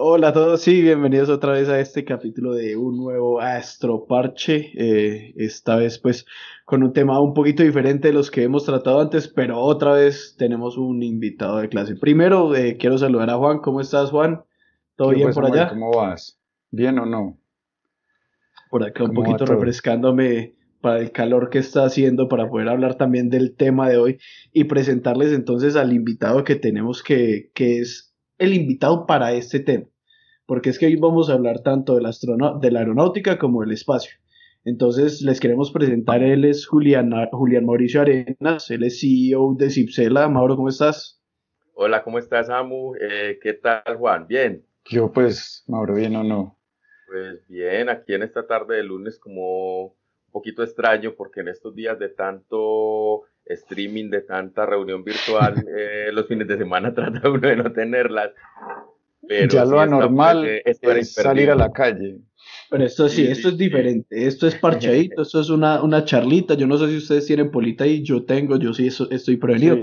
Hola a todos, sí, bienvenidos otra vez a este capítulo de un nuevo Astroparche. Eh, esta vez, pues, con un tema un poquito diferente de los que hemos tratado antes, pero otra vez tenemos un invitado de clase. Primero, eh, quiero saludar a Juan. ¿Cómo estás, Juan? ¿Todo bien por allá? ¿Cómo vas? ¿Bien o no? Por acá un poquito refrescándome para el calor que está haciendo, para poder hablar también del tema de hoy y presentarles entonces al invitado que tenemos que, que es el invitado para este tema, porque es que hoy vamos a hablar tanto de la, de la aeronáutica como del espacio. Entonces les queremos presentar, él es Julián, Julián Mauricio Arenas, él es CEO de Cipsela. Mauro, ¿cómo estás? Hola, ¿cómo estás, Amu? Eh, ¿Qué tal, Juan? ¿Bien? Yo pues, Mauro, ¿bien o no? Pues bien, aquí en esta tarde de lunes como un poquito extraño porque en estos días de tanto streaming, de tanta reunión virtual, eh, los fines de semana trata uno de no tenerlas. Pero ya lo anormal es salir a la calle. Pero esto sí, esto es diferente, esto es parchadito, esto es una, una charlita, yo no sé si ustedes tienen polita y yo tengo, yo sí estoy prevenido,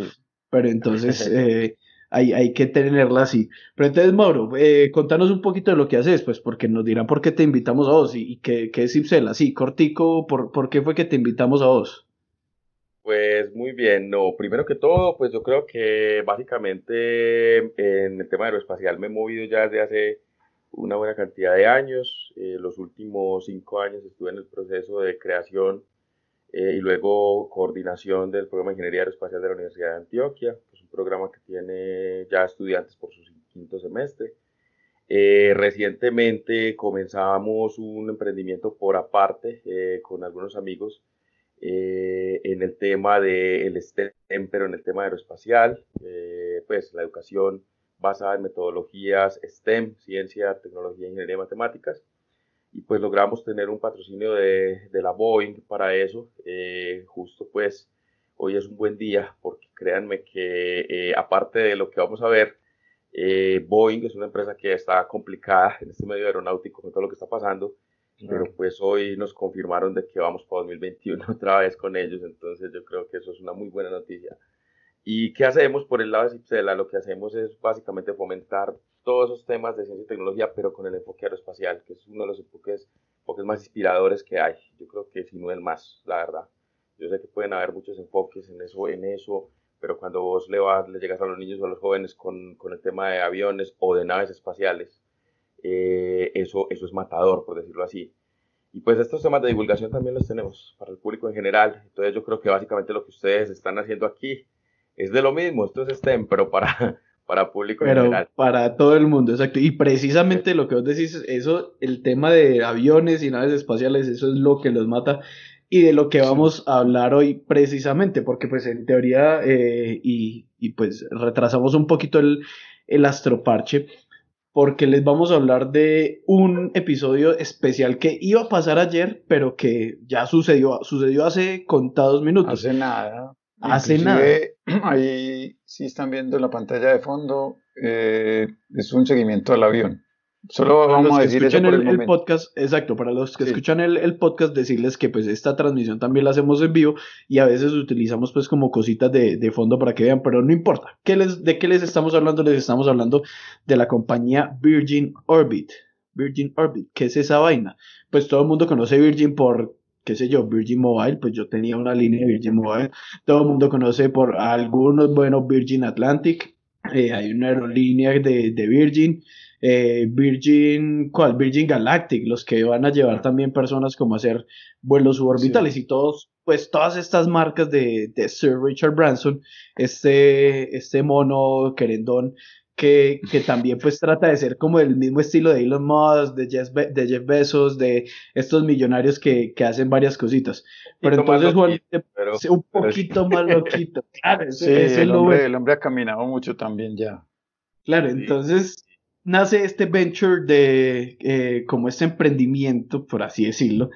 pero entonces eh, hay, hay, que tenerla así. Pero entonces, Mauro, eh, contanos un poquito de lo que haces, pues porque nos dirán por qué te invitamos a vos y, qué, qué es Ipsela, sí, cortico, por, por qué fue que te invitamos a vos. Pues muy bien, no, primero que todo, pues yo creo que básicamente en el tema aeroespacial me he movido ya desde hace una buena cantidad de años. Eh, los últimos cinco años estuve en el proceso de creación eh, y luego coordinación del programa de Ingeniería Aeroespacial de la Universidad de Antioquia, que un programa que tiene ya estudiantes por su quinto semestre. Eh, recientemente comenzamos un emprendimiento por aparte con algunos amigos eh, en el tema del STEM, pero en el tema aeroespacial, eh, pues la educación basada en metodologías STEM, ciencia, tecnología, ingeniería y matemáticas. Y pues logramos tener un patrocinio de, de la Boeing para eso. Eh, justo pues hoy es un buen día porque créanme que aparte de lo que vamos a ver, Boeing es una empresa que está complicada en este medio aeronáutico con todo lo que está pasando pero pues hoy nos confirmaron de que vamos para 2021 otra vez con ellos, entonces yo creo que eso es una muy buena noticia. ¿Y qué hacemos por el lado de Cipsela? Lo que hacemos es básicamente fomentar todos esos temas de ciencia y tecnología, pero con el enfoque aeroespacial, que es uno de los enfoques, enfoques más inspiradores que hay. Yo creo que si no el más, la verdad. Yo sé que pueden haber muchos enfoques en eso, en eso, pero cuando vos le, vas, le llegas a los niños o a los jóvenes con, con el tema de aviones o de naves espaciales, eh, eso, eso es matador, por decirlo así. Y pues estos temas de divulgación también los tenemos para el público en general. Entonces yo creo que básicamente lo que ustedes están haciendo aquí es de lo mismo, esto es STEM, pero para, para público en general. Para todo el mundo, exacto. Y precisamente lo que vos decís, eso, el tema de aviones y naves espaciales, eso es lo que los mata y de lo que vamos a hablar hoy precisamente, porque pues en teoría, eh, y, y, pues retrasamos un poquito el, el astroparche, porque les vamos a hablar de un episodio especial que iba a pasar ayer, pero que ya sucedió, sucedió hace contados minutos. Hace nada. Hace nada. Ahí sí están viendo en la pantalla de fondo, eh, es un seguimiento al avión. Solo vamos a decir eso el, podcast, exacto, para los que escuchan el, podcast, decirles que pues esta transmisión también la hacemos en vivo y a veces utilizamos pues como cositas de, de fondo para que vean, pero no importa. ¿Qué les, ¿De qué les estamos hablando? Les estamos hablando de la compañía Virgin Orbit. Virgin Orbit, ¿qué es esa vaina? Pues todo el mundo conoce Virgin por qué sé yo, Virgin Mobile, pues yo tenía una línea de Virgin Mobile. Todo el mundo conoce por algunos, bueno, Virgin Atlantic. Eh, hay una aerolínea de, de Virgin. Eh, Virgin, ¿cuál? Virgin Galactic, los que van a llevar también personas como a hacer vuelos suborbitales y todos, pues todas estas marcas de, Sir Richard Branson, este, este mono querendón, que, que, también pues trata de ser como el mismo estilo de Elon Musk, de Jeff, de Jeff Bezos, de estos millonarios que, que hacen varias cositas. Pero entonces Juan, un poquito más loquito. Claro, el, hombre, el hombre ha caminado mucho también ya. Claro, entonces nace este venture de, eh, como este emprendimiento, por así decirlo,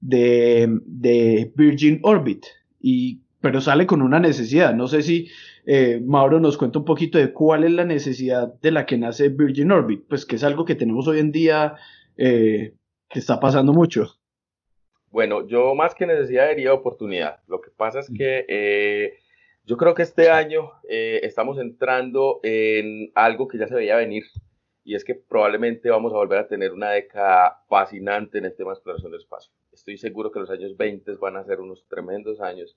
de, de, Virgin Orbit, y, pero sale con una necesidad. No sé si eh, Mauro nos cuenta un poquito de cuál es la necesidad de la que nace Virgin Orbit, pues que es algo que tenemos hoy en día eh, que está pasando mucho. Bueno, yo más que necesidad diría oportunidad. Lo que pasa es que yo creo que este año estamos entrando en algo que ya se veía venir y es que probablemente vamos a volver a tener una década fascinante en el tema de exploración del espacio. Estoy seguro que los años 20 van a ser unos tremendos años.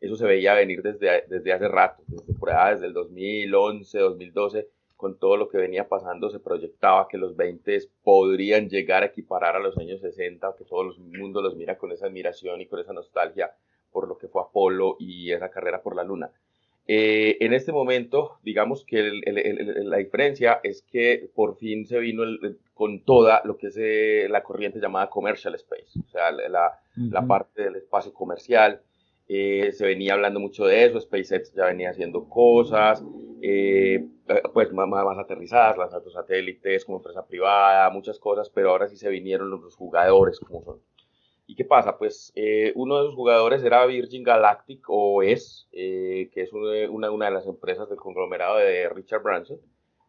Eso se veía venir desde, desde hace rato, desde por desde el 2011, 2012, con todo lo que venía pasando, se proyectaba que los 20 podrían llegar a equiparar a los años 60, que todo el mundo los mira con esa admiración y con esa nostalgia por lo que fue Apolo y esa carrera por la Luna. Eh, en este momento, digamos que la diferencia es que por fin se vino con toda lo que es eh, la corriente llamada commercial space, o sea, la, la parte del espacio comercial. Eh, se venía hablando mucho de eso, SpaceX ya venía haciendo cosas, pues más, más, aterrizadas, lanzando satélites como empresa privada, muchas cosas, pero ahora sí se vinieron los jugadores como son ¿Y qué pasa? Pues eh, uno de los jugadores era Virgin Galactic o es, eh, que es una, una, de las empresas del conglomerado de Richard Branson,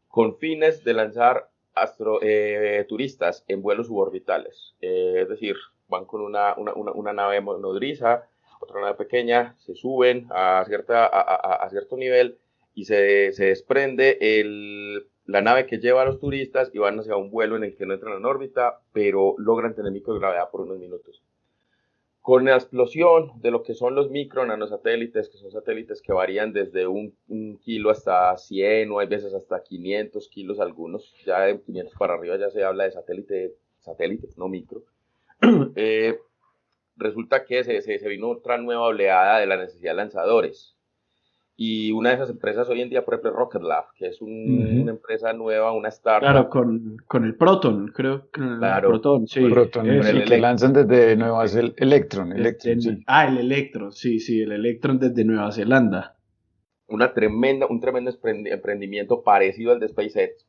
con fines de lanzar astro, eh, turistas en vuelos suborbitales. es decir, van con una, una, una, nave nodriza, otra nave pequeña, se suben a, cierta, a, a, cierto nivel y se, se desprende el, la nave que lleva a los turistas y van hacia un vuelo en el que no entran en órbita, pero logran tener microgravedad por unos minutos con la explosión de lo que son los micro nanosatélites, que son satélites que varían desde un, kilo hasta 100 o hay veces hasta 500 kilos algunos, ya de 500 para arriba ya se habla de satélite, satélite, no micro. Eh, resulta que se, se, vino otra nueva oleada de la necesidad de lanzadores. Y una de esas empresas hoy en día, por ejemplo, Rocket Lab, que es una empresa nueva, una startup. Claro, con, con el Proton, creo que claro, el Proton, sí. Proton, el, que lanzan desde Nueva Zelanda. Electron, Electron sí. Ah, el Electron, sí, sí, el Electron desde Nueva Zelanda. Una tremenda, un tremendo emprendimiento parecido al de SpaceX,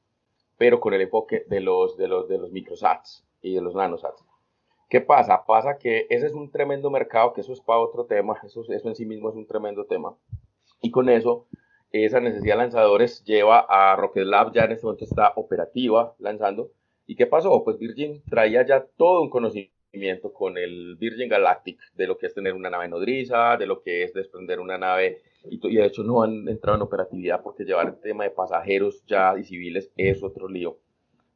pero con el enfoque de los, de los, de los microsats y de los nanosats. ¿Qué pasa? Pasa que ese es un tremendo mercado, que eso es para otro tema, eso, eso en sí mismo es un tremendo tema y con eso, esa necesidad de lanzadores lleva a Rocket Lab, ya en este momento está operativa, lanzando. ¿Y qué pasó? Pues Virgin traía ya todo un conocimiento con el Virgin Galactic de lo que es tener una nave nodriza, de lo que es desprender una nave, y, de hecho no han entrado en operatividad porque llevar el tema de pasajeros ya y civiles es otro lío.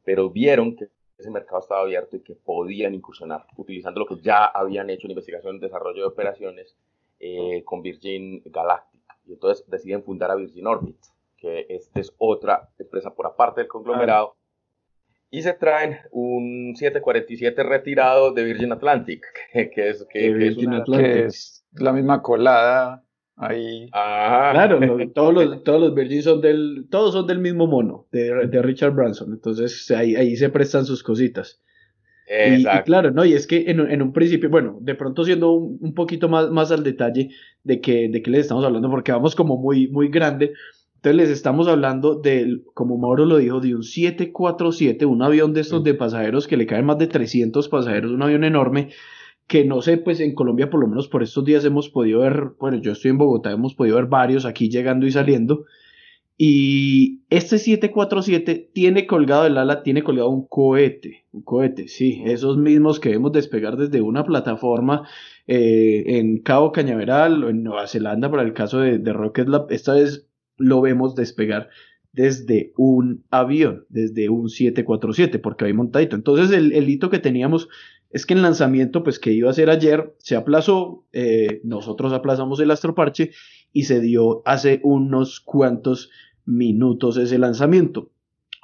Pero vieron que ese mercado estaba abierto y que podían incursionar utilizando lo que ya habían hecho en investigación, desarrollo de operaciones eh, con Virgin Galactic y entonces deciden fundar a Virgin Orbit, que esta es otra empresa por aparte del conglomerado. Y se traen un 747 retirado de Virgin Atlantic, que, es, que, es, la misma colada ahí. Claro, todos, los, todos los Virgin son del, todos son del mismo mono, de, de Richard Branson. Entonces ahí, ahí se prestan sus cositas. Y, claro, ¿no? Y es que en, en, un principio, bueno, de pronto siendo un, poquito más, más al detalle de que, de que les estamos hablando, porque vamos como muy, muy grande. Entonces les estamos hablando del, como Mauro lo dijo, de un 747, un avión de estos de pasajeros que le caen más de 300 pasajeros, un avión enorme, que no sé, pues en Colombia por lo menos por estos días hemos podido ver, bueno, yo estoy en Bogotá, hemos podido ver varios aquí llegando y saliendo, y este 747 tiene colgado el ala, tiene colgado un cohete, un cohete, sí, esos mismos que vemos despegar desde una plataforma eh, en Cabo Cañaveral o en Nueva Zelanda para el caso de, Rocket Lab. Esta vez lo vemos despegar desde un avión, desde un 747, porque hay montadito. Entonces el, el, hito que teníamos es que el lanzamiento, pues que iba a ser ayer, se aplazó, eh, nosotros aplazamos el astroparche y se dio hace unos cuantos minutos ese lanzamiento.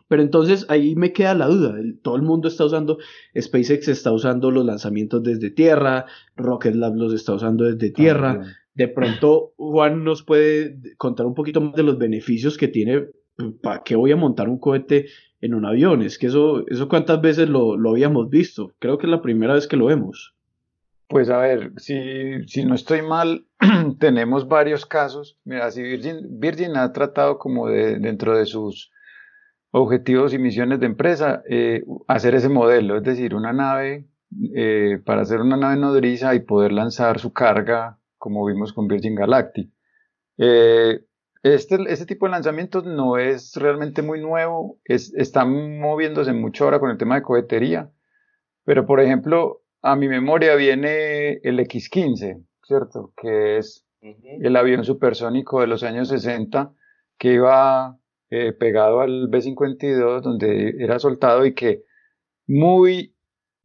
Pero entonces ahí me queda la duda. todo el mundo está usando, SpaceX está usando los lanzamientos desde tierra, Rocket Lab los está usando desde tierra. de pronto Juan nos puede contar un poquito más de los beneficios que tiene. ¿Para qué voy a montar un cohete en un avión? Es que eso, eso cuántas veces lo, lo habíamos visto. Creo que es la primera vez que lo vemos. Pues a ver, si, si no estoy mal, tenemos varios casos. Mira, si Virgin, Virgin ha tratado como de, dentro de sus objetivos y misiones de empresa, eh, hacer ese modelo, es decir, una nave, eh, para hacer una nave nodriza y poder lanzar su carga, como vimos con Virgin Galactic. Eh, este, este tipo de lanzamientos no es realmente muy nuevo, es, están moviéndose mucho ahora con el tema de cohetería, pero por ejemplo, a mi memoria viene el X-15, ¿cierto? Que es el avión supersónico de los años 60 que iba eh, pegado al B-52, donde era soltado y que muy,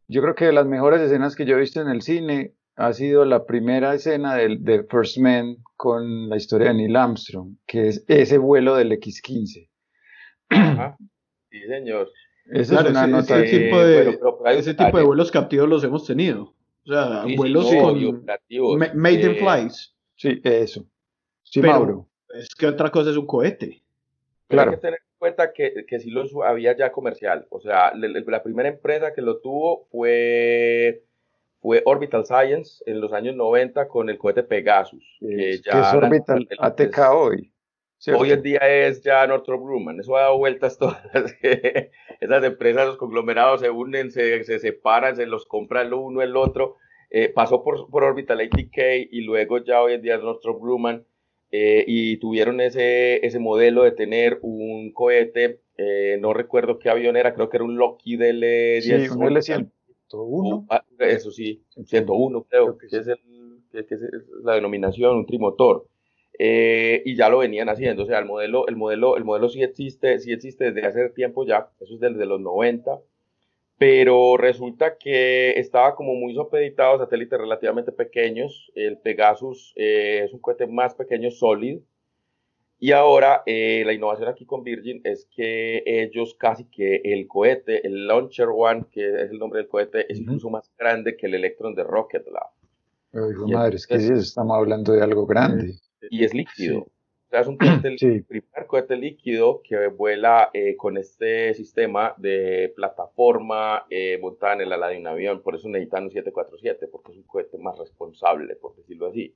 yo creo que de las mejores escenas que yo he visto en el cine ha sido la primera escena de, de First Man con la historia de Neil Armstrong, que es ese vuelo del X-15. Sí, señor. Esa es una nota. Ese, tipo de, ese tipo de vuelos captivos los hemos tenido. O sea, vuelos con made in flies. Sí, eso. Sí, Mauro. Es que otra cosa es un cohete. claro. Hay que tener en cuenta que, que sí lo había ya comercial. O sea, la, primera empresa que lo tuvo fue, fue Orbital Science en los años 90 con el cohete Pegasus. que ya es Orbital ATK hoy? Hoy en día es ya Northrop Grumman. Eso ha dado vueltas todas. Esas empresas, los conglomerados se unen, se, se separan, se los compra el uno, el otro. Eh, pasó por, por Orbital ATK y luego ya hoy en día es Northrop Grumman. Eh, y tuvieron ese, ese modelo de tener un cohete, eh, no recuerdo qué avión era, creo que era un Lockheed L-10. Sí, un L-101. Ah, eso sí, 101 creo, que, es, el, que es la denominación, un trimotor. Eh, y ya lo venían haciendo, o sea, el modelo, el modelo, el modelo sí existe, sí existe desde hace tiempo ya, eso es desde los 90, pero resulta que estaba como muy supeditado a satélites relativamente pequeños, el Pegasus eh, es un cohete más pequeño, sólido, y ahora eh, la innovación aquí con Virgin es que ellos casi que el cohete, el Launcher One, que es el nombre del cohete, es incluso más grande que el Electron de Rocket Lab. Ay, madre, es que estamos hablando de algo grande y es líquido. O sea, es un cohete, el primer cohete líquido que vuela eh, con este sistema de plataforma eh, montada en el ala de un avión. Por eso necesitan un 747, porque es un cohete más responsable, por decirlo así.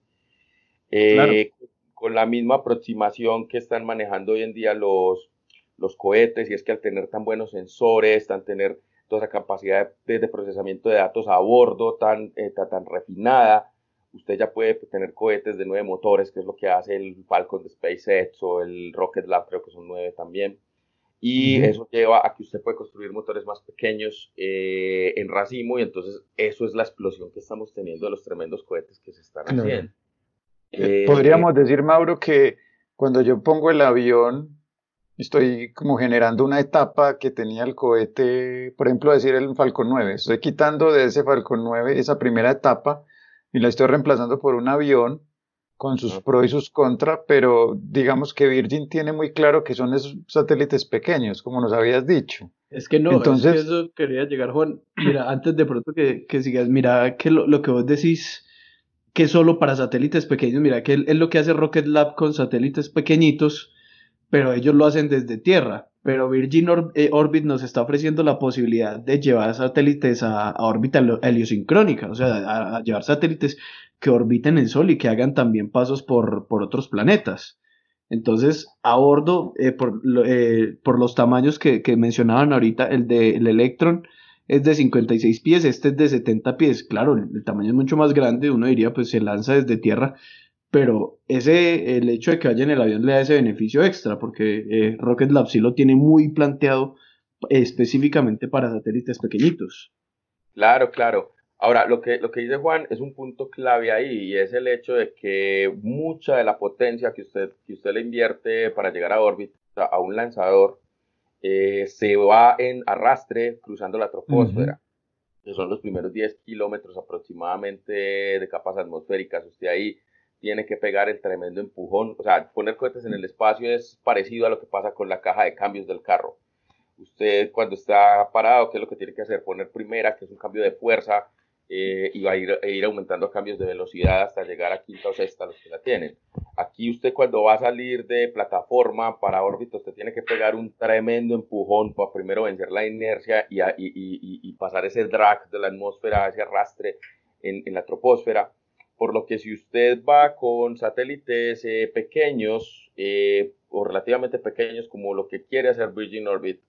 Eh, con la misma aproximación que están manejando hoy en día los, los cohetes, y es que al tener tan buenos sensores, al tener toda esa capacidad de, procesamiento de datos a bordo tan, tan refinada, usted ya puede tener cohetes de nueve motores, que es lo que hace el Falcon de SpaceX o el Rocket Lab, creo que son nueve también. Y eso lleva a que usted puede construir motores más pequeños eh, en racimo y entonces eso es la explosión que estamos teniendo de los tremendos cohetes que se están haciendo. Eh, Podríamos decir, Mauro, que cuando yo pongo el avión, estoy como generando una etapa que tenía el cohete, por ejemplo, decir el Falcon 9. Estoy quitando de ese Falcon 9 esa primera etapa y la estoy reemplazando por un avión con sus pros y sus contras, pero digamos que Virgin tiene muy claro que son esos satélites pequeños, como nos habías dicho. Es que no, Entonces, es que eso quería llegar, Juan. Mira, antes de pronto que, que sigas, mira que lo, lo, que vos decís que solo para satélites pequeños, mira que es lo que hace Rocket Lab con satélites pequeñitos, pero ellos lo hacen desde tierra pero Virgin eh, Orbit nos está ofreciendo la posibilidad de llevar satélites a, órbita heliosincrónica, o sea, a, llevar satélites que orbiten el Sol y que hagan también pasos por, por otros planetas. Entonces, a bordo, eh, por, eh, por, los tamaños que, que, mencionaban ahorita, el de el Electron es de 56 pies, este es de 70 pies. Claro, el tamaño es mucho más grande, uno diría, pues se lanza desde tierra, pero ese, el hecho de que vaya en el avión le da ese beneficio extra, porque eh, Rocket Lab sí lo tiene muy planteado específicamente para satélites pequeñitos. Claro, claro. Ahora, lo que, lo que dice Juan es un punto clave ahí y es el hecho de que mucha de la potencia que usted, que usted le invierte para llegar a órbita, a un lanzador, eh, se va en arrastre cruzando la troposfera, que son los primeros 10 kilómetros aproximadamente de capas atmosféricas. Usted ahí tiene que pegar el tremendo empujón. O sea, poner cohetes en el espacio es parecido a lo que pasa con la caja de cambios del carro. Usted cuando está parado, ¿qué es lo que tiene que hacer? Poner primera, que es un cambio de fuerza, eh, y va a ir, e ir aumentando cambios de velocidad hasta llegar a quinta o sexta, los que la tienen. Aquí usted cuando va a salir de plataforma para órbita, usted tiene que pegar un tremendo empujón para primero vencer la inercia y, y, pasar ese drag de la atmósfera, ese arrastre en, en la troposfera por lo que si usted va con satélites eh, pequeños eh, o relativamente pequeños como lo que quiere hacer Virgin Orbit,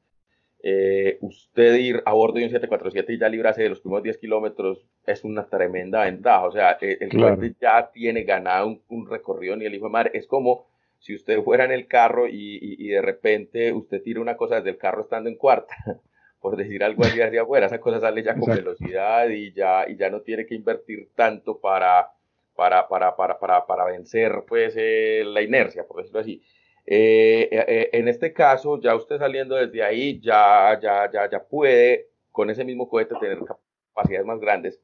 eh, usted ir a bordo de un 747 y ya librarse de los primeros 10 kilómetros es una tremenda ventaja. O sea, el claro. ya tiene ganado un, recorrido ni el hijo de madre. Es como si usted fuera en el carro y, de repente usted tira una cosa desde el carro estando en cuarta. por decir algo así hacia afuera, esa cosa sale ya con velocidad y ya, y ya no tiene que invertir tanto para, para, para, para, para, para vencer pues, eh, la inercia, por decirlo así. Eh, eh, en este caso, ya usted saliendo desde ahí, ya, ya, ya, ya puede con ese mismo cohete tener capacidades más grandes.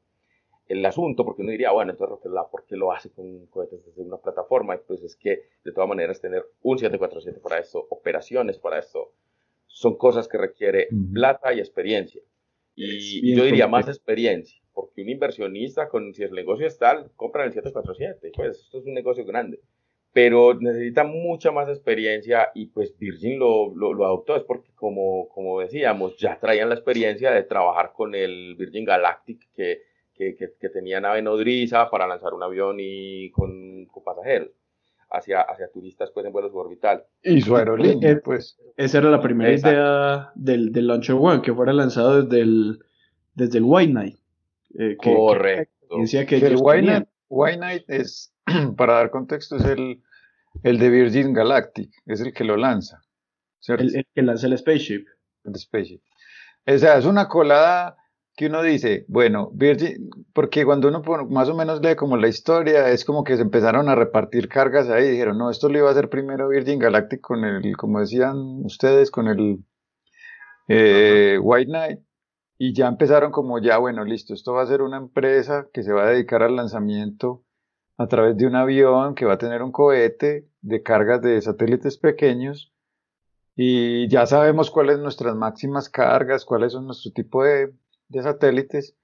El asunto, porque uno diría, bueno, entonces ¿por qué lo hace con cohetes desde una plataforma? Pues es que de todas maneras tener un 747 para esto, operaciones para esto, son cosas que requiere plata y experiencia. Y yo diría más experiencia, porque un inversionista, con, si el negocio es tal, compra el 747, pues esto es un negocio grande pero necesita mucha más experiencia y pues Virgin lo, lo, adoptó, es porque como, como decíamos, ya traían la experiencia de trabajar con el Virgin Galactic que, que, que, tenía nave nodriza para lanzar un avión y con, con pasajeros hacia, hacia turistas pues en vuelos orbital. Y su aerolínea, eh, pues. Esa era la primera idea del, del Launcher One, que fuera lanzado desde el, desde el White Knight. Eh, Correcto. decía que, el White White Knight es, para dar contexto, es el el de Virgin Galactic, es el que lo lanza. El, que lanza el spaceship. El spaceship. O sea, es una colada que uno dice, bueno, Virgin, porque cuando uno más o menos lee como la historia, es como que se empezaron a repartir cargas ahí, dijeron, no, esto lo iba a hacer primero Virgin Galactic con el, como decían ustedes, con el eh, White Knight, y ya empezaron como ya, bueno, listo, esto va a ser una empresa que se va a dedicar al lanzamiento a través de un avión que va a tener un cohete de cargas de satélites pequeños y ya sabemos cuáles son nuestras máximas cargas, cuáles son nuestro tipo de, satélites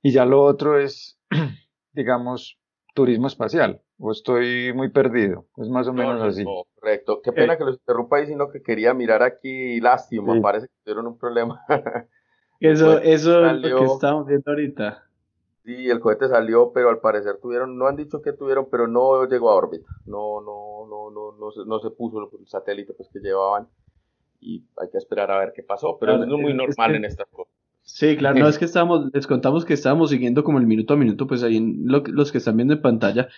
y ya lo otro es, digamos, turismo espacial. O estoy muy perdido, es más o menos así. correcto. Qué pena eh. que los interrumpa ahí, sino que quería mirar aquí, lástima, parece que tuvieron un problema. eso, eso es lo que estamos viendo ahorita. Sí, el cohete salió, pero al parecer tuvieron, no han dicho que tuvieron, pero no llegó a órbita. No, no, no, no, no, se, no se puso el satélite pues, que llevaban. Y hay que esperar a ver qué pasó, pero es muy normal en estas cosas. Sí, claro, no es que estábamos, les contamos que estábamos siguiendo como el minuto a minuto, pues ahí los que están viendo en pantalla,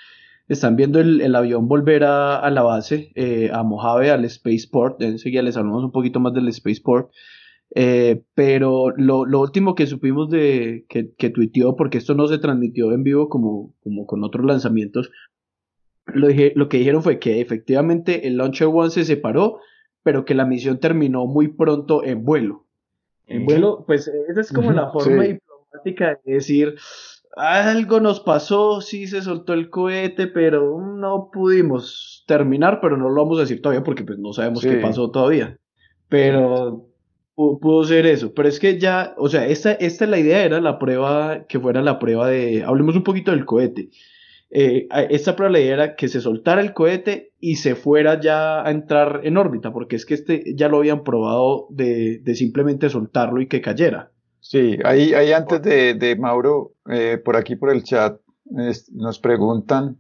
están viendo el, avión volver a, la base, eh, a Mojave, al Spaceport, enseguida les hablamos un poquito más del Spaceport, eh, pero lo, lo, último que supimos de que, que tuiteó, porque esto no se transmitió en vivo como, como con otros lanzamientos, lo, dije, lo que dijeron fue que efectivamente el Launcher One se separó, pero que la misión terminó muy pronto en vuelo. En vuelo, pues esa es como la forma diplomática de decir, algo nos pasó, sí se soltó el cohete, pero no pudimos terminar, pero no lo vamos a decir todavía porque pues no sabemos qué pasó todavía. Pero pudo ser eso, pero es que ya, o sea, esta, esta la idea era la prueba, que fuera la prueba de, hablemos un poquito del cohete. Eh, esta prueba la idea era que se soltara el cohete y se fuera ya a entrar en órbita, porque es que este ya lo habían probado de, de simplemente soltarlo y que cayera. Sí, ahí, ahí antes de, de Mauro, eh, por aquí por el chat, nos preguntan,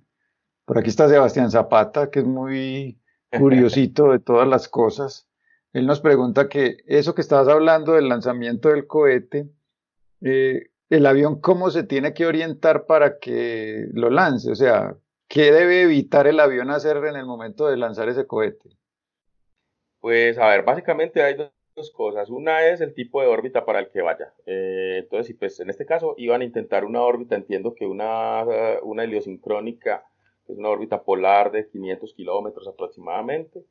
por aquí está Sebastián Zapata, que es muy curiosito de todas las cosas. Él nos pregunta que eso que estabas hablando del lanzamiento del cohete, eh, el avión cómo se tiene que orientar para que lo lance, o sea, ¿qué debe evitar el avión hacer en el momento de lanzar ese cohete? Pues a ver, básicamente hay dos cosas. Una es el tipo de órbita para el que vaya. Eh, entonces, pues en este caso iban a intentar una órbita, entiendo que una, una heliosincrónica, es una órbita polar de 500 kilómetros aproximadamente.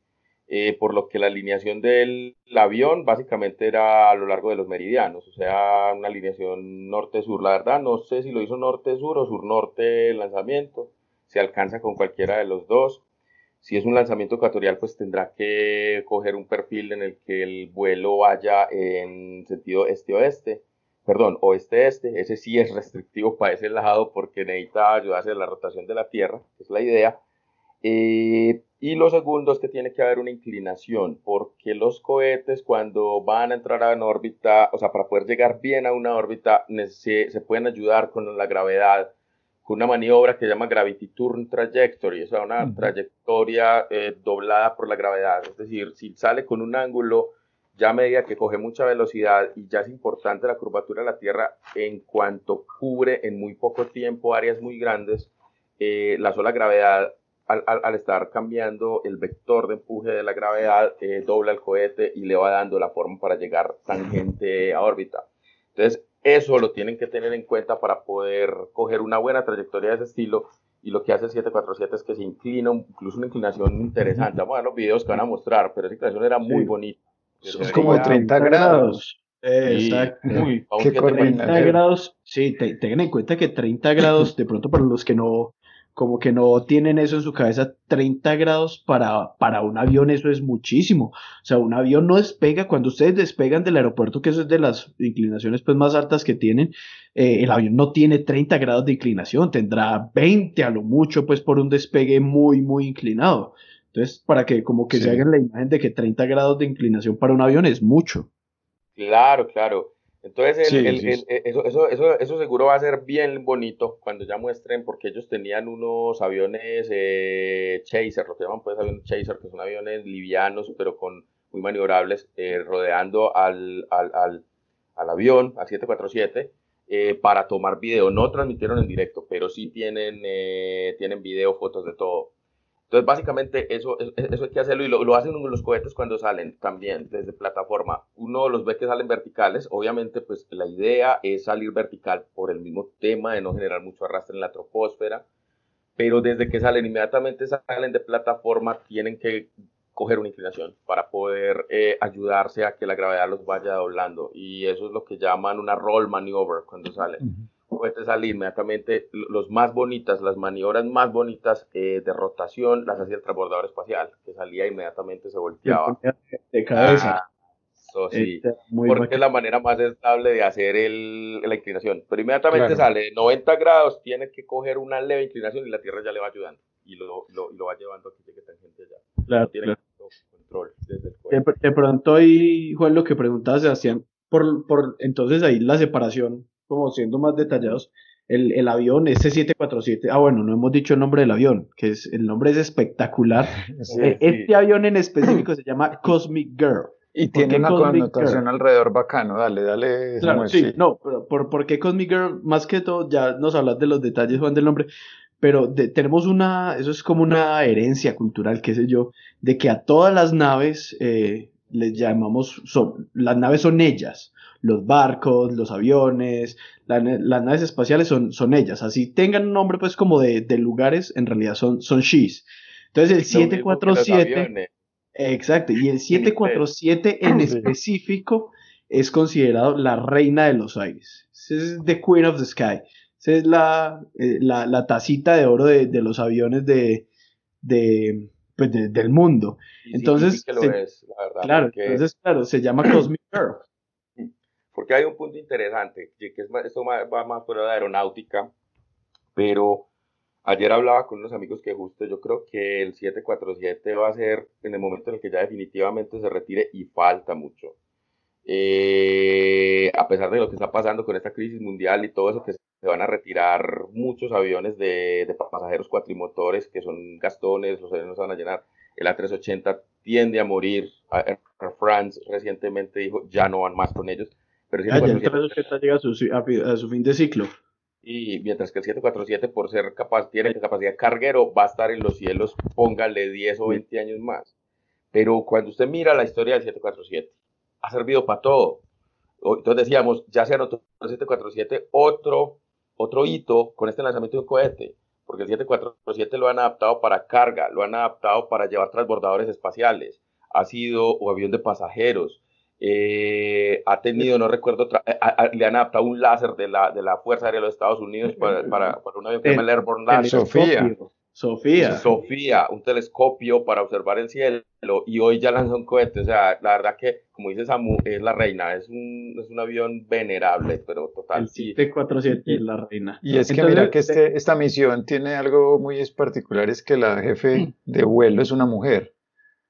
Eh, por lo que la alineación del avión básicamente era a lo largo de los meridianos, o sea, una alineación norte-sur. La verdad, no sé si lo hizo norte-sur o sur-norte el lanzamiento, se alcanza con cualquiera de los dos. Si es un lanzamiento ecuatorial, pues tendrá que coger un perfil en el que el vuelo vaya en sentido este-oeste, perdón, oeste-este. Ese sí es restrictivo para ese lado porque necesita ayudarse a la rotación de la Tierra, es la idea. Eh, y lo segundo es que tiene que haber una inclinación, porque los cohetes cuando van a entrar en órbita, o sea, para poder llegar bien a una órbita, se, se pueden ayudar con la gravedad, con una maniobra que se llama Gravity Turn Trajectory, o sea, una trayectoria eh, doblada por la gravedad. Es decir, si sale con un ángulo, ya a medida que coge mucha velocidad y ya es importante la curvatura de la Tierra en cuanto cubre en muy poco tiempo áreas muy grandes, eh, la sola gravedad al, estar cambiando el vector de empuje de la gravedad, eh, dobla el cohete y le va dando la forma para llegar tangente a órbita. Entonces, eso lo tienen que tener en cuenta para poder coger una buena trayectoria de ese estilo y lo que hace el 747 es que se inclina, incluso una inclinación interesante. Vamos a ver los videos que van a mostrar, pero esa inclinación era muy bonita. Es como de 30 grados. Exacto. Muy, 30 grados, sí, tengan en cuenta que 30 grados, de pronto para los que no, como que no tienen eso en su cabeza, 30 grados para, para un avión, eso es muchísimo. O sea, un avión no despega, cuando ustedes despegan del aeropuerto, que eso es de las inclinaciones pues, más altas que tienen, eh, el avión no tiene 30 grados de inclinación, tendrá 20 a lo mucho, pues por un despegue muy, muy inclinado. Entonces, para que como que se hagan la imagen de que 30 grados de inclinación para un avión es mucho. Claro, claro. Entonces, eso, eso, eso, eso, seguro va a ser bien bonito cuando ya muestren, porque ellos tenían unos aviones eh, Chaser, lo que llaman pues aviones Chaser, que son aviones livianos, pero con muy maniobrables, eh, rodeando al, al, al, al, avión, al 747, eh, para tomar video. No transmitieron en directo, pero sí tienen, eh, tienen video, fotos de todo. Entonces, básicamente, eso, eso hay que hacerlo y lo, lo, hacen los cohetes cuando salen también desde plataforma. Uno los ve que salen verticales. Obviamente, pues la idea es salir vertical por el mismo tema de no generar mucho arrastre en la troposfera. Pero desde que salen, inmediatamente salen de plataforma, tienen que coger una inclinación para poder eh, ayudarse a que la gravedad los vaya doblando. Y eso es lo que llaman una roll maneuver cuando salen puede salir inmediatamente los más bonitas, las maniobras más bonitas eh, de rotación las hacía el transbordador espacial, que salía inmediatamente se volteaba. De cabeza. Ah, eso sí, porque es la manera más estable de hacer el, la inclinación. Pero inmediatamente sale 90 grados, tiene que coger una leve inclinación y la Tierra ya le va ayudando y lo, lo, lo va llevando a que tangente allá. Claro, tiene control desde el de, de, pronto ahí, Juan, lo que preguntaba Sebastián, por, por entonces ahí la separación como siendo más detallados, el, el avión S747, ah bueno, no hemos dicho el nombre del avión, que es, el nombre es espectacular. Eh, este avión en específico se llama Cosmic Girl. Y tiene una connotación alrededor bacano, dale, dale. Claro, sí, no, pero por, ¿por qué Cosmic Girl? Más que todo, ya nos hablas de los detalles, Juan, del nombre, pero tenemos una, eso es como una herencia cultural, qué sé yo, de que a todas las naves eh, les llamamos, son, las naves son ellas, los barcos, los aviones, las naves espaciales son, son ellas. Así tengan un nombre pues como de, de lugares, en realidad son, son she's. Entonces el 747... Exacto, y el 747 en específico es considerado la reina de los aires. Es the Queen of the Sky. Esa es la, eh, la, la, tacita de oro de, de los aviones de, de, pues del mundo. entonces, claro, entonces, claro, se llama Cosmic Girl. Porque hay un punto interesante, que es, esto va más fuera de aeronáutica, pero ayer hablaba con unos amigos que justo yo creo que el 747 va a ser en el momento en el que ya definitivamente se retire y falta mucho. Eh, a pesar de lo que está pasando con esta crisis mundial y todo eso, que se van a retirar muchos aviones de, de pasajeros cuatrimotores que son gastones, los aviones se van a llenar. El A380 tiende a morir. Air France recientemente dijo ya no van más con ellos. Pero ah, ya el 380 llega a su, a, su, fin de ciclo. Y mientras que el 747, por ser capaz, tiene capacidad carguero, va a estar en los cielos, póngale 10 o 20 años más. Pero cuando usted mira la historia del 747, ha servido para todo. Entonces decíamos, ya se anotó el 747 otro, otro hito con este lanzamiento de un cohete, porque el 747 lo han adaptado para carga, lo han adaptado para llevar transbordadores espaciales, ha sido o avión de pasajeros, eh, ha tenido, no recuerdo, eh, le han adaptado un láser de la, de la Fuerza Aérea de los Estados Unidos para, para, para un avión que se llama el Airborne Laser. Sofía. Sofía. Sofía, un telescopio para observar el cielo y hoy ya lanzó un cohete. O sea, la verdad que, como dice Samu, es la reina. Es un, es un avión venerable, pero total. El 747 es la reina. Y es que mira que este, esta misión tiene algo muy particular, es que la jefe de vuelo es una mujer.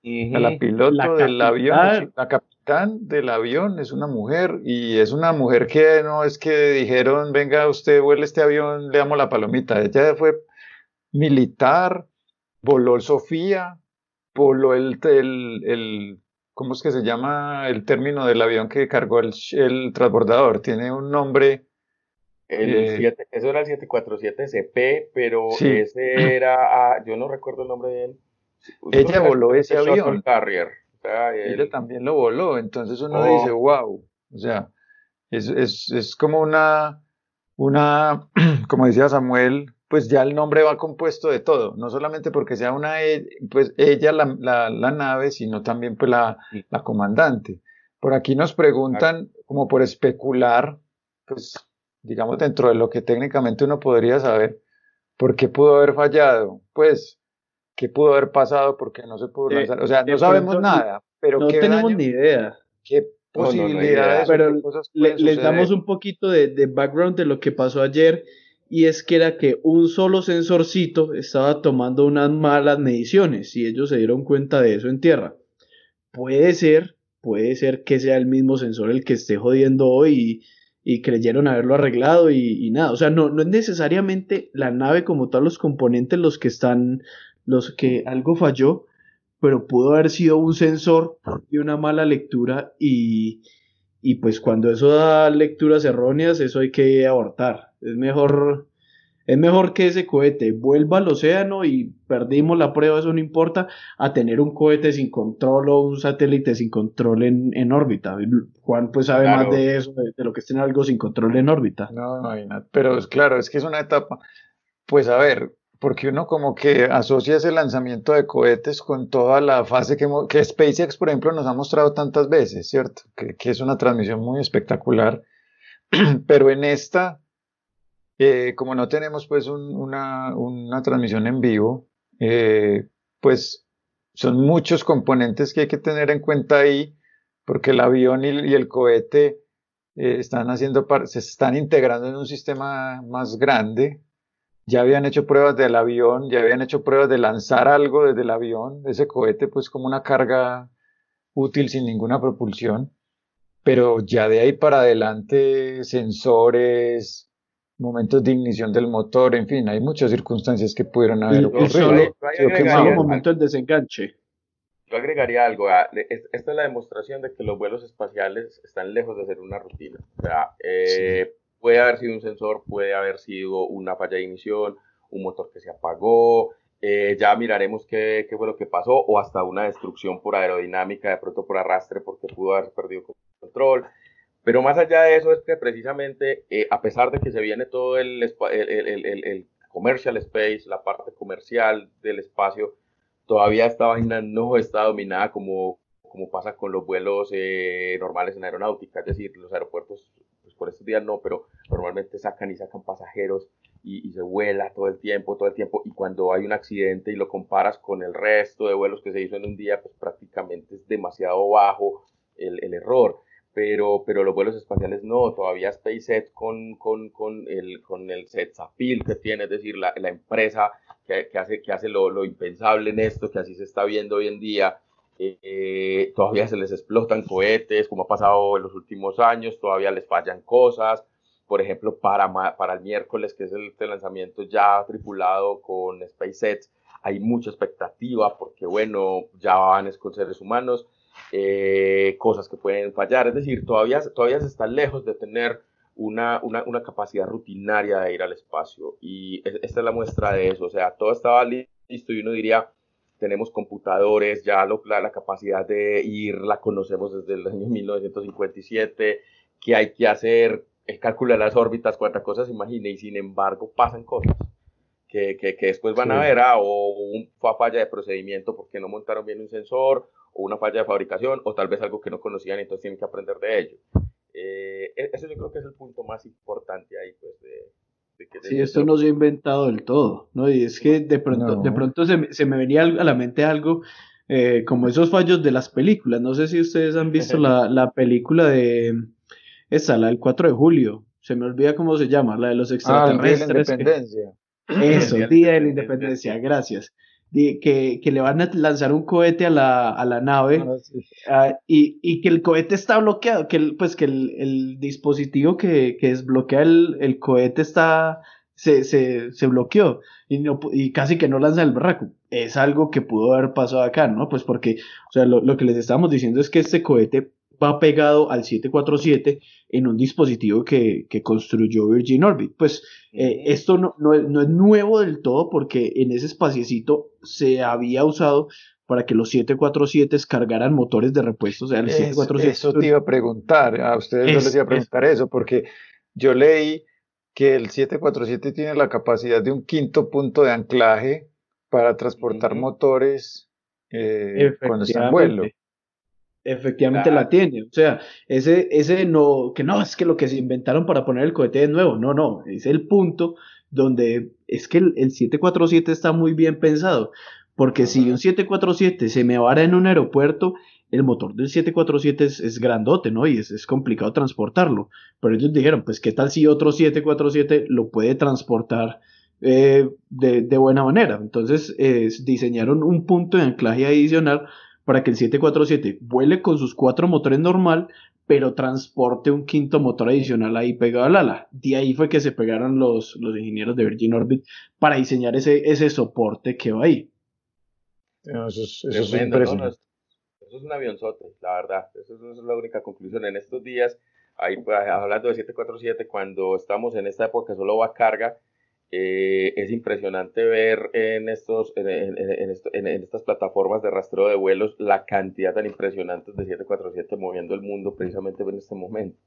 la piloto del avión, la capitán del avión es una mujer y es una mujer que no es que dijeron, venga usted vuele este avión, le damos la palomita. Ella fue militar, voló el Sofía, voló el, el, el, ¿cómo es que se llama el término del avión que cargó el, el transbordador? Tiene un nombre. El eh, eso era el 747CP, pero ese era, ah, yo no recuerdo el nombre de él. Ella voló ese avión. Carrier. Ella también lo voló, entonces uno dice, wow, o sea, es, es, es como una, una, como decía Samuel, pues ya el nombre va compuesto de todo, no solamente porque sea una, e, pues ella la, la, nave, sino también pues la, la, comandante. Por aquí nos preguntan, como por especular, pues digamos dentro de lo que técnicamente uno podría saber, ¿por qué pudo haber fallado? Pues, ¿qué pudo haber pasado? ¿Por qué no se pudo lanzar? O sea, no sabemos nada, pero no tenemos ni idea. ¿Qué posibilidades? pero les damos un poquito de, de background de lo que pasó ayer y es que era que un solo sensorcito estaba tomando unas malas mediciones y ellos se dieron cuenta de eso en tierra. Puede ser, puede ser que sea el mismo sensor el que esté jodiendo hoy y, creyeron haberlo arreglado y, nada, o sea, no, no es necesariamente la nave como tal, los componentes los que están, los que algo falló, pero pudo haber sido un sensor y una mala lectura y, y pues cuando eso da lecturas erróneas, eso hay que abortar. Es mejor, es mejor que ese cohete vuelva al océano y perdimos la prueba, eso no importa, a tener un cohete sin control o un satélite sin control en, en órbita. Juan pues sabe más de eso, de, lo que es tener algo sin control en órbita. No, no hay nada. Pero es claro, es que es una etapa. Pues a ver, porque uno como que asocia ese lanzamiento de cohetes con toda la fase que, SpaceX, por ejemplo, nos ha mostrado tantas veces, ¿cierto? Que, es una transmisión muy espectacular. Pero en esta, eh, como no tenemos pues una, una, transmisión en vivo, eh, pues son muchos componentes que hay que tener en cuenta ahí, porque el avión y, el cohete eh, están haciendo, se están integrando en un sistema más grande. Ya habían hecho pruebas del avión, ya habían hecho pruebas de lanzar algo desde el avión, ese cohete pues como una carga útil sin ninguna propulsión, pero ya de ahí para adelante sensores, momentos de ignición del motor, en fin, hay muchas circunstancias que pudieron haber ocurrido. Solo, momento del desenganche. Yo agregaría algo, esta es la demostración de que los vuelos espaciales están lejos de ser una rutina. O sea, eh, puede haber sido un sensor, puede haber sido una falla de ignición, un motor que se apagó, eh, ya miraremos qué, qué, fue lo que pasó, o hasta una destrucción por aerodinámica, de pronto por arrastre, porque pudo haber perdido control. Pero más allá de eso es que precisamente, eh, a pesar de que se viene todo el, el, commercial space, la parte comercial del espacio, todavía esta vaina no está dominada como, como pasa con los vuelos eh, normales en aeronáutica, es decir, los aeropuertos, por estos días no, pero normalmente sacan y sacan pasajeros y, y, se vuela todo el tiempo, todo el tiempo, y cuando hay un accidente y lo comparas con el resto de vuelos que se hizo en un día, pues prácticamente es demasiado bajo el, el error. Pero, pero los vuelos espaciales no, todavía SpaceX con, con, con el, con el Setsapil que tiene, es decir, la, la empresa que, que, hace, que hace lo, lo, impensable en esto, que así se está viendo hoy en día, eh, todavía se les explotan cohetes, como ha pasado en los últimos años, todavía les fallan cosas, por ejemplo, para, para el miércoles, que es el, el lanzamiento ya tripulado con SpaceX, hay mucha expectativa porque, bueno, ya van con seres humanos, eh, cosas que pueden fallar, es decir, todavía, todavía se está lejos de tener una, una, una, capacidad rutinaria de ir al espacio. Y esta es la muestra de eso, o sea, todo estaba listo y uno diría, tenemos computadores, ya lo, la, la, capacidad de ir la conocemos desde el año 1957, que hay que hacer el cálculo de las órbitas, cuántas cosas imagine, y sin embargo pasan cosas. Que, que, que después van a ver, ah, o un falla de procedimiento porque no montaron bien un sensor, o una falla de fabricación, o tal vez algo que no conocían y entonces tienen que aprender de ello. Eh, e-, eso yo creo que es el punto más importante ahí, pues, de, sí, esto no se ha inventado del todo, ¿no? Y es que de pronto, de pronto se, se, me venía a la mente algo eh, como esos fallos de las películas. No sé si ustedes han visto la, la película de esa, la del 4 de julio. Se me olvida cómo se llama, la de los extraterrestres. Ah, Día de la Independencia. Eso, Día de la Independencia, gracias que, que, le van a lanzar un cohete a la, a la nave ah, ah, y, y, que el cohete está bloqueado, que el, pues que el, el dispositivo que, que desbloquea el, el cohete está, se, se, se bloqueó y, no, y casi que no lanza el barraco. Es algo que pudo haber pasado acá, ¿no? Pues porque, o sea, lo, lo que les estamos diciendo es que este cohete va pegado al 747 en un dispositivo que, que construyó Virgin Orbit. Pues eh, esto no, no, no, es nuevo del todo porque en ese espaciecito se había usado para que los 747 cargaran motores de repuesto. O sea, el 747... Eso te iba a preguntar, a ustedes no les iba a preguntar eso, porque yo leí que el 747 tiene la capacidad de un quinto punto de anclaje para transportar motores eh, cuando está en vuelo. Efectivamente la tiene. O sea, ese, ese no, que no, es que lo que se inventaron para poner el cohete de nuevo. No, no, es el punto donde es que el, 747 está muy bien pensado. Porque si un 747 se me vara en un aeropuerto, el motor del 747 es, es grandote, ¿no? Y es, es, complicado transportarlo. Pero ellos dijeron, pues, ¿qué tal si otro 747 lo puede transportar eh, de, de, buena manera? Entonces, eh, diseñaron un punto de anclaje adicional para que el 747 vuele con sus cuatro motores normal, pero transporte un quinto motor adicional ahí pegado al ala. De ahí fue que se pegaron los, los ingenieros de Virgin Orbit para diseñar ese, ese soporte que va ahí. Eso es, eso es impresionante. Eso es un avionzote, la verdad. Eso, es la única conclusión. En estos días, ahí, pues, hablando de 747, cuando estamos en esta época solo va carga, eh, es impresionante ver en, estos, en, en, estas plataformas de rastreo de vuelos la cantidad tan impresionante de 747 moviendo el mundo precisamente en este momento.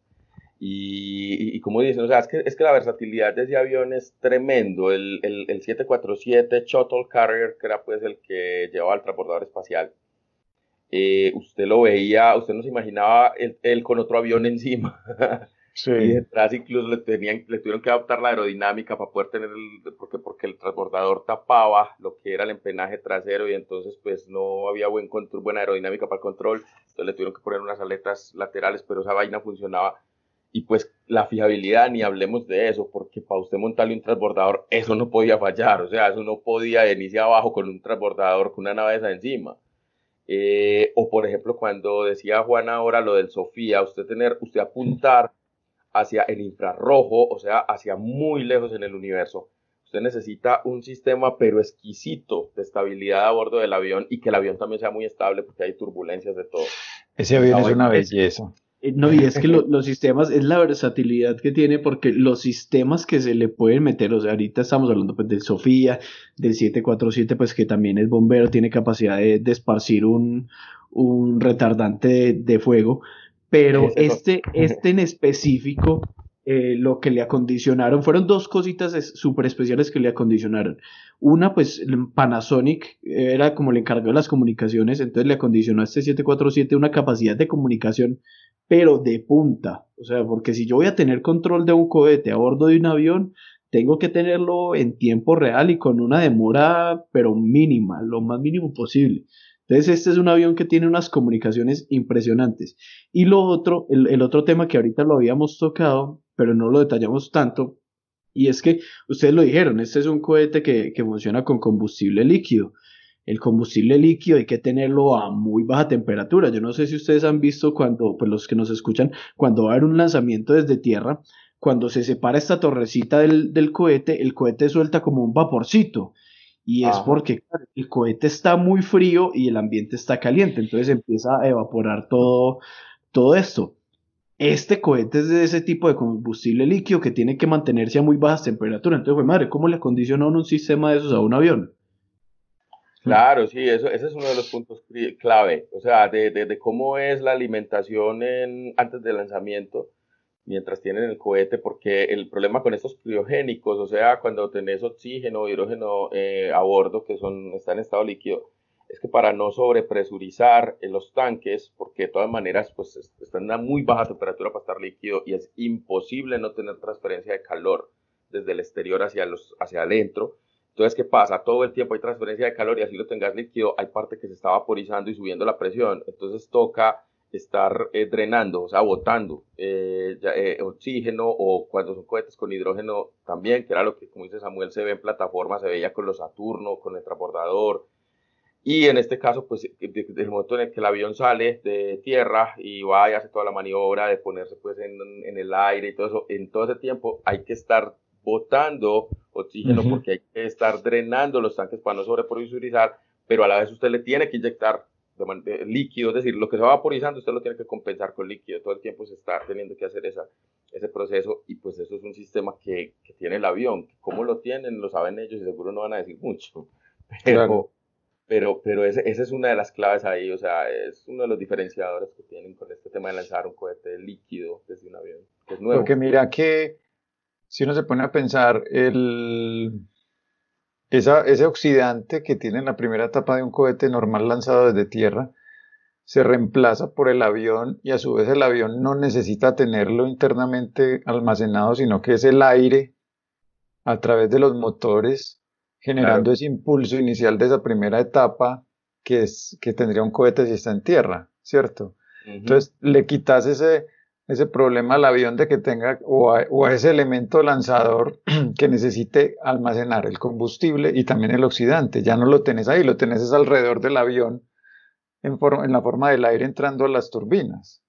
Y, y, como dicen, o sea, es que, es que la versatilidad de ese avión es tremendo. El, el, el 747 Shuttle Carrier, que era pues el que llevaba al transbordador espacial, eh, usted lo veía, usted no se imaginaba él, con otro avión encima. Sí. Y detrás incluso le, tenían, le tuvieron que adaptar la aerodinámica para poder tener el, porque, porque el transbordador tapaba lo que era el empenaje trasero y entonces pues no había buen control, buena aerodinámica para el control, entonces le tuvieron que poner unas aletas laterales, pero esa vaina funcionaba y pues la fiabilidad, ni hablemos de eso, porque para usted montarle un transbordador, eso no podía fallar, o sea, eso no podía iniciar abajo con un transbordador con una nave esa encima. Eh, o por ejemplo, cuando decía Juan ahora lo del Sofía, usted tener, usted apuntar hacia el infrarrojo, o sea, hacia muy lejos en el universo. Usted necesita un sistema pero exquisito de estabilidad a bordo del avión y que el avión también sea muy estable porque hay turbulencias de todo. Ese avión es una belleza. Eh, no, y es que los sistemas, es la versatilidad que tiene porque los sistemas que se le pueden meter, o sea, ahorita estamos hablando pues del Sofía, del 747, pues que también es bombero, tiene capacidad de, esparcir un, un retardante de, fuego, pero este, este en específico, eh, lo que le acondicionaron, fueron dos cositas súper especiales que le acondicionaron. Una, pues Panasonic era como le encargó las comunicaciones, entonces le acondicionó a este 747 una capacidad de comunicación pero de punta. O sea, porque si yo voy a tener control de un cohete a bordo de un avión, tengo que tenerlo en tiempo real y con una demora, pero mínima, lo más mínimo posible. Entonces, este es un avión que tiene unas comunicaciones impresionantes. Y lo otro, el, otro tema que ahorita lo habíamos tocado, pero no lo detallamos tanto, y es que ustedes lo dijeron, este es un cohete que, que funciona con combustible líquido el combustible líquido hay que tenerlo a muy baja temperatura. Yo no sé si ustedes han visto cuando, pues los que nos escuchan, cuando va a haber un lanzamiento desde tierra, cuando se separa esta torrecita del, del cohete, el cohete suelta como un vaporcito. Y es porque el cohete está muy frío y el ambiente está caliente, entonces empieza a evaporar todo, todo esto. Este cohete es de ese tipo de combustible líquido que tiene que mantenerse a muy bajas temperaturas. Entonces, pues, madre, ¿cómo le acondiciona un sistema de esos a un avión? Claro, sí, eso, ese es uno de los puntos clave, o sea, de, de, cómo es la alimentación en, antes del lanzamiento, mientras tienen el cohete, porque el problema con estos criogénicos, o sea, cuando tenés oxígeno hidrógeno eh, a bordo que son, están en estado líquido, es que para no sobrepresurizar en los tanques, porque de todas maneras pues están a muy baja temperatura para estar líquido y es imposible no tener transferencia de calor desde el exterior hacia, los, hacia adentro, entonces, ¿qué pasa? Todo el tiempo hay transferencia de calor y así lo tengas líquido, hay parte que se está vaporizando y subiendo la presión. Entonces toca estar eh, drenando, o sea, botando eh, eh, oxígeno o cuando son cohetes con hidrógeno también, que era lo que, como dice Samuel, se ve en plataformas, se veía con los Saturno, con el transbordador. Y en este caso, pues, el momento en el que el avión sale de tierra y va y hace toda la maniobra de ponerse pues en, en el aire y todo eso, en todo ese tiempo hay que estar botando oxígeno porque hay que estar drenando los tanques para no sobrepresurizar, pero a la vez usted le tiene que inyectar líquido, es decir, lo que se va vaporizando usted lo tiene que compensar con líquido, todo el tiempo se está teniendo que hacer esa, ese proceso y pues eso es un sistema que, que tiene el avión, cómo lo tienen, lo saben ellos y seguro no van a decir mucho, pero, pero, pero ese, esa es una de las claves ahí, o sea, es uno de los diferenciadores que tienen con este tema de lanzar un cohete líquido desde un avión, que es nuevo. Porque mira que si uno se pone a pensar, el, ese oxidante que tiene en la primera etapa de un cohete normal lanzado desde tierra, se reemplaza por el avión y a su vez el avión no necesita tenerlo internamente almacenado, sino que es el aire a través de los motores generando ese impulso inicial de esa primera etapa que, es, que tendría un cohete si está en tierra, ¿cierto? Entonces le quitas ese, ese problema al avión de que tenga o a ese elemento lanzador que necesite almacenar el combustible y también el oxidante. Ya no lo tenés ahí, lo tenés alrededor del avión en, en la forma del aire entrando a las turbinas.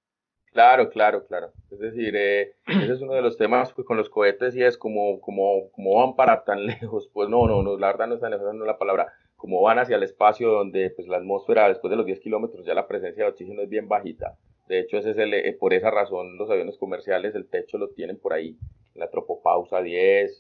Claro, claro, claro. Es decir, eh, ese es uno de los temas con los cohetes y es como, como, como van para tan lejos. Pues no, no, no, la verdad no es tan lejos, es la palabra. Como van hacia el espacio donde pues, la atmósfera después de los 10 kilómetros ya la presencia de oxígeno es bien bajita. De hecho, ese es el, eh, por esa razón los aviones comerciales el techo lo tienen por ahí. En la tropopausa 10,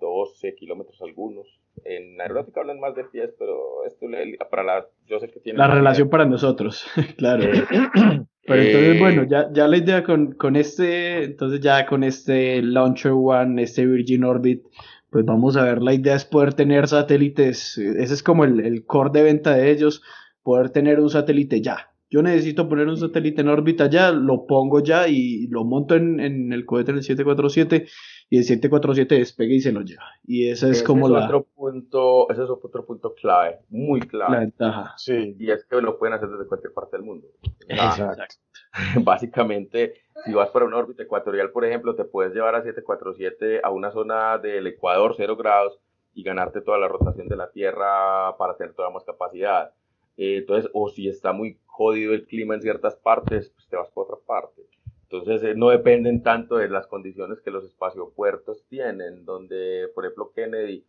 12 eh, kilómetros algunos en aeronáutica hablan más de pies, pero esto para la, yo sé que tiene... La relación para nosotros, claro. pero entonces, bueno, eh, ya, ya la idea con, con este, entonces ya con este Launcher One, este Virgin Orbit, pues vamos a ver, la idea es poder tener satélites, ese es como el, el core de venta de ellos, poder tener un satélite ya, yo necesito poner un satélite en órbita ya, lo pongo ya y lo monto en, en el cohete en el 747 y el 747 despegue y se lo lleva. Y ese es como la... Otro punto, ese es otro punto clave, muy clave. La ventaja. Sí. Y es que lo pueden hacer desde cualquier parte del mundo. Exacto. Básicamente, si vas para una órbita ecuatorial, por ejemplo, te puedes llevar a 747 a una zona del Ecuador, 0 grados, y ganarte toda la rotación de la Tierra para tener toda más capacidad. Eh, entonces, o si está muy jodido el clima en ciertas partes, pues te vas para otra parte. Entonces eh, no dependen tanto de las condiciones que los espaciopuertos tienen, donde por ejemplo Kennedy,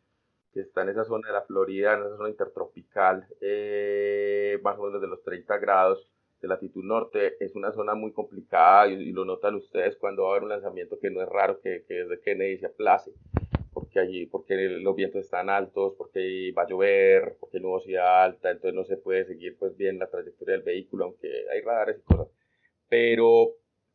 que está en esa zona de la Florida, en esa zona intertropical, eh, más o menos de los 30 grados de latitud norte, es una zona muy complicada y, lo notan ustedes cuando va a haber un lanzamiento que no es raro que, que desde Kennedy se aplace, porque allí, porque los vientos están altos, porque va a llover, porque hay nubosidad alta, entonces no se puede seguir pues bien la trayectoria del vehículo, aunque hay radares y cosas. Pero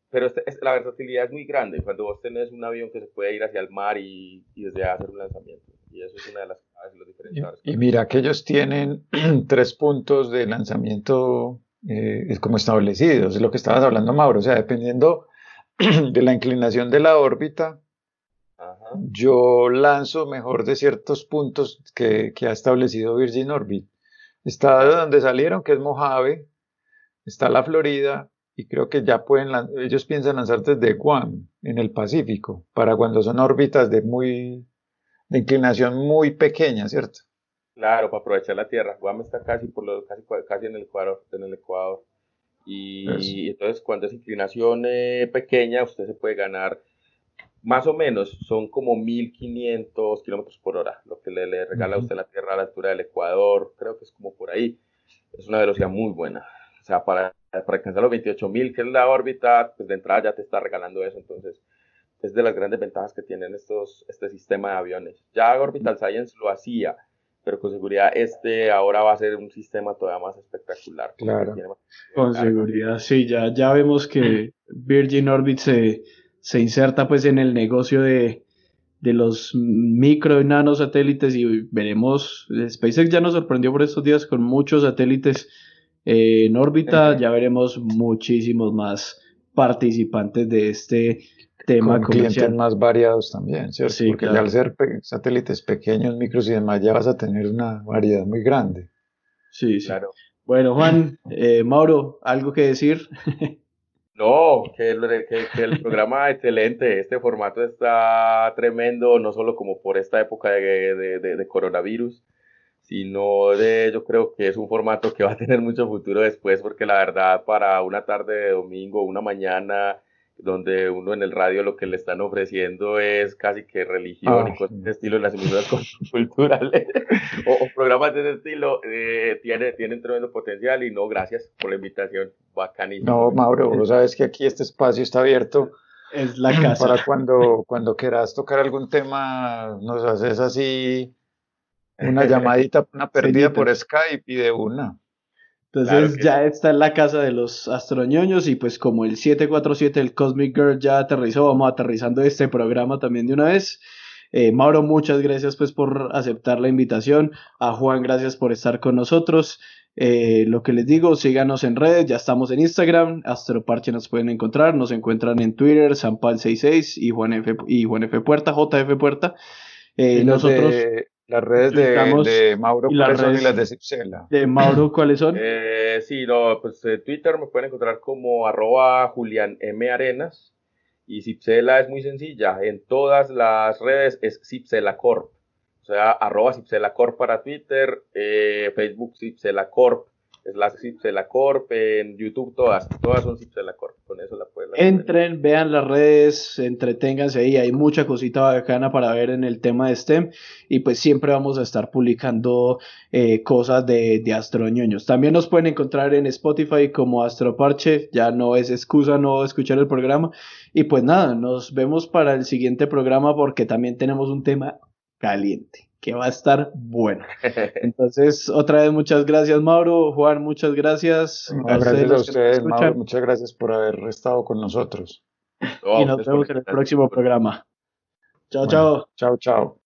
pero este, la versatilidad es muy grande cuando vos tenés un avión que se puede ir hacia el mar y, y desde hacer un lanzamiento. Y eso es una de las claves los diferenciadores. Y, mira que ellos tienen tres puntos de lanzamiento eh, como establecidos, es lo que estabas hablando, Mauro. O sea, dependiendo de la inclinación de la órbita, yo lanzo mejor de ciertos puntos que, que ha establecido Virgin Orbit. Está de donde salieron, que es Mojave, está la Florida, y creo que ya pueden, ellos piensan lanzar desde Guam, en el Pacífico, para cuando son órbitas de muy, de inclinación muy pequeña, ¿cierto? Claro, para aprovechar la Tierra. Guam está casi por lo, casi, casi en el Ecuador, en el Ecuador. Y, entonces cuando es inclinación eh, pequeña, usted se puede ganar más o menos, son como 1500 kilómetros por hora, lo que le, regala a usted la Tierra a la altura del Ecuador, creo que es como por ahí. Es una velocidad muy buena. O sea, para, para alcanzar los 28.000, que es la órbita, pues de entrada ya te está regalando eso. Entonces, es de las grandes ventajas que tienen estos, este sistema de aviones. Ya Orbital Science lo hacía, pero con seguridad este ahora va a ser un sistema todavía más espectacular. Claro, con seguridad, sí, ya, ya vemos que Virgin Orbit se, se inserta pues en el negocio de, de los micro y nano satélites y veremos, SpaceX ya nos sorprendió por estos días con muchos satélites eh, en órbita ya veremos muchísimos más participantes de este tema Con clientes más variados también, ¿cierto? Porque ya al ser satélites pequeños, micros y demás, ya vas a tener una variedad muy grande. Sí, Claro. Bueno, Juan, eh, Mauro, ¿algo que decir? No, que el, programa excelente, este formato está tremendo, no solo como por esta época de, de coronavirus, sino de, yo creo que es un formato que va a tener mucho futuro después, porque la verdad para una tarde de domingo, una mañana, donde uno en el radio lo que le están ofreciendo es casi que religión y cosas de estilo en las emisoras culturales o, programas de ese estilo, eh, tiene, tienen tremendo potencial y no, gracias por la invitación, bacanísimo. No, Mauro, vos sabes que aquí este espacio está abierto. Es la casa. Para cuando, cuando quieras tocar algún tema, nos haces así una llamadita, una perdida por Skype y de una. Entonces ya está en la casa de los astroñoños y pues como el 747 el Cosmic Girl ya aterrizó, vamos aterrizando este programa también de una vez. Eh, Mauro, muchas gracias pues por aceptar la invitación. A Juan, gracias por estar con nosotros. Eh, lo que les digo, síganos en redes, ya estamos en Instagram, Astroparche nos pueden encontrar, nos encuentran en Twitter, Sampal66 y Juan F, y Juan F Puerta, JF Puerta. Eh, nosotros las redes de, Mauro, ¿cuáles son y las de Cipsela? De Mauro, ¿cuáles son? Eh, sí, no, pues eh, Twitter me pueden encontrar como arroba Julián M. Arenas y Cipsela es muy sencilla, en todas las redes es Cipsela Corp, o sea, arroba Cipsela Corp para Twitter, eh, Facebook Cipsela Corp, es la Cipsela Corp, en YouTube todas, todas son Cipsela Corp, con eso la pueden Entren, vean las redes, entreténganse ahí, hay mucha cosita bacana para ver en el tema de STEM y pues siempre vamos a estar publicando eh, cosas de, de astroñoños. También nos pueden encontrar en Spotify como Astroparche, ya no es excusa no escuchar el programa y pues nada, nos vemos para el siguiente programa porque también tenemos un tema caliente que va a estar bueno. Entonces, otra vez muchas gracias, Mauro. Juan, muchas gracias. gracias a ustedes, Mauro. Muchas gracias por haber estado con nosotros. y nos vemos en el próximo programa. Chao, chao. Chao, chao.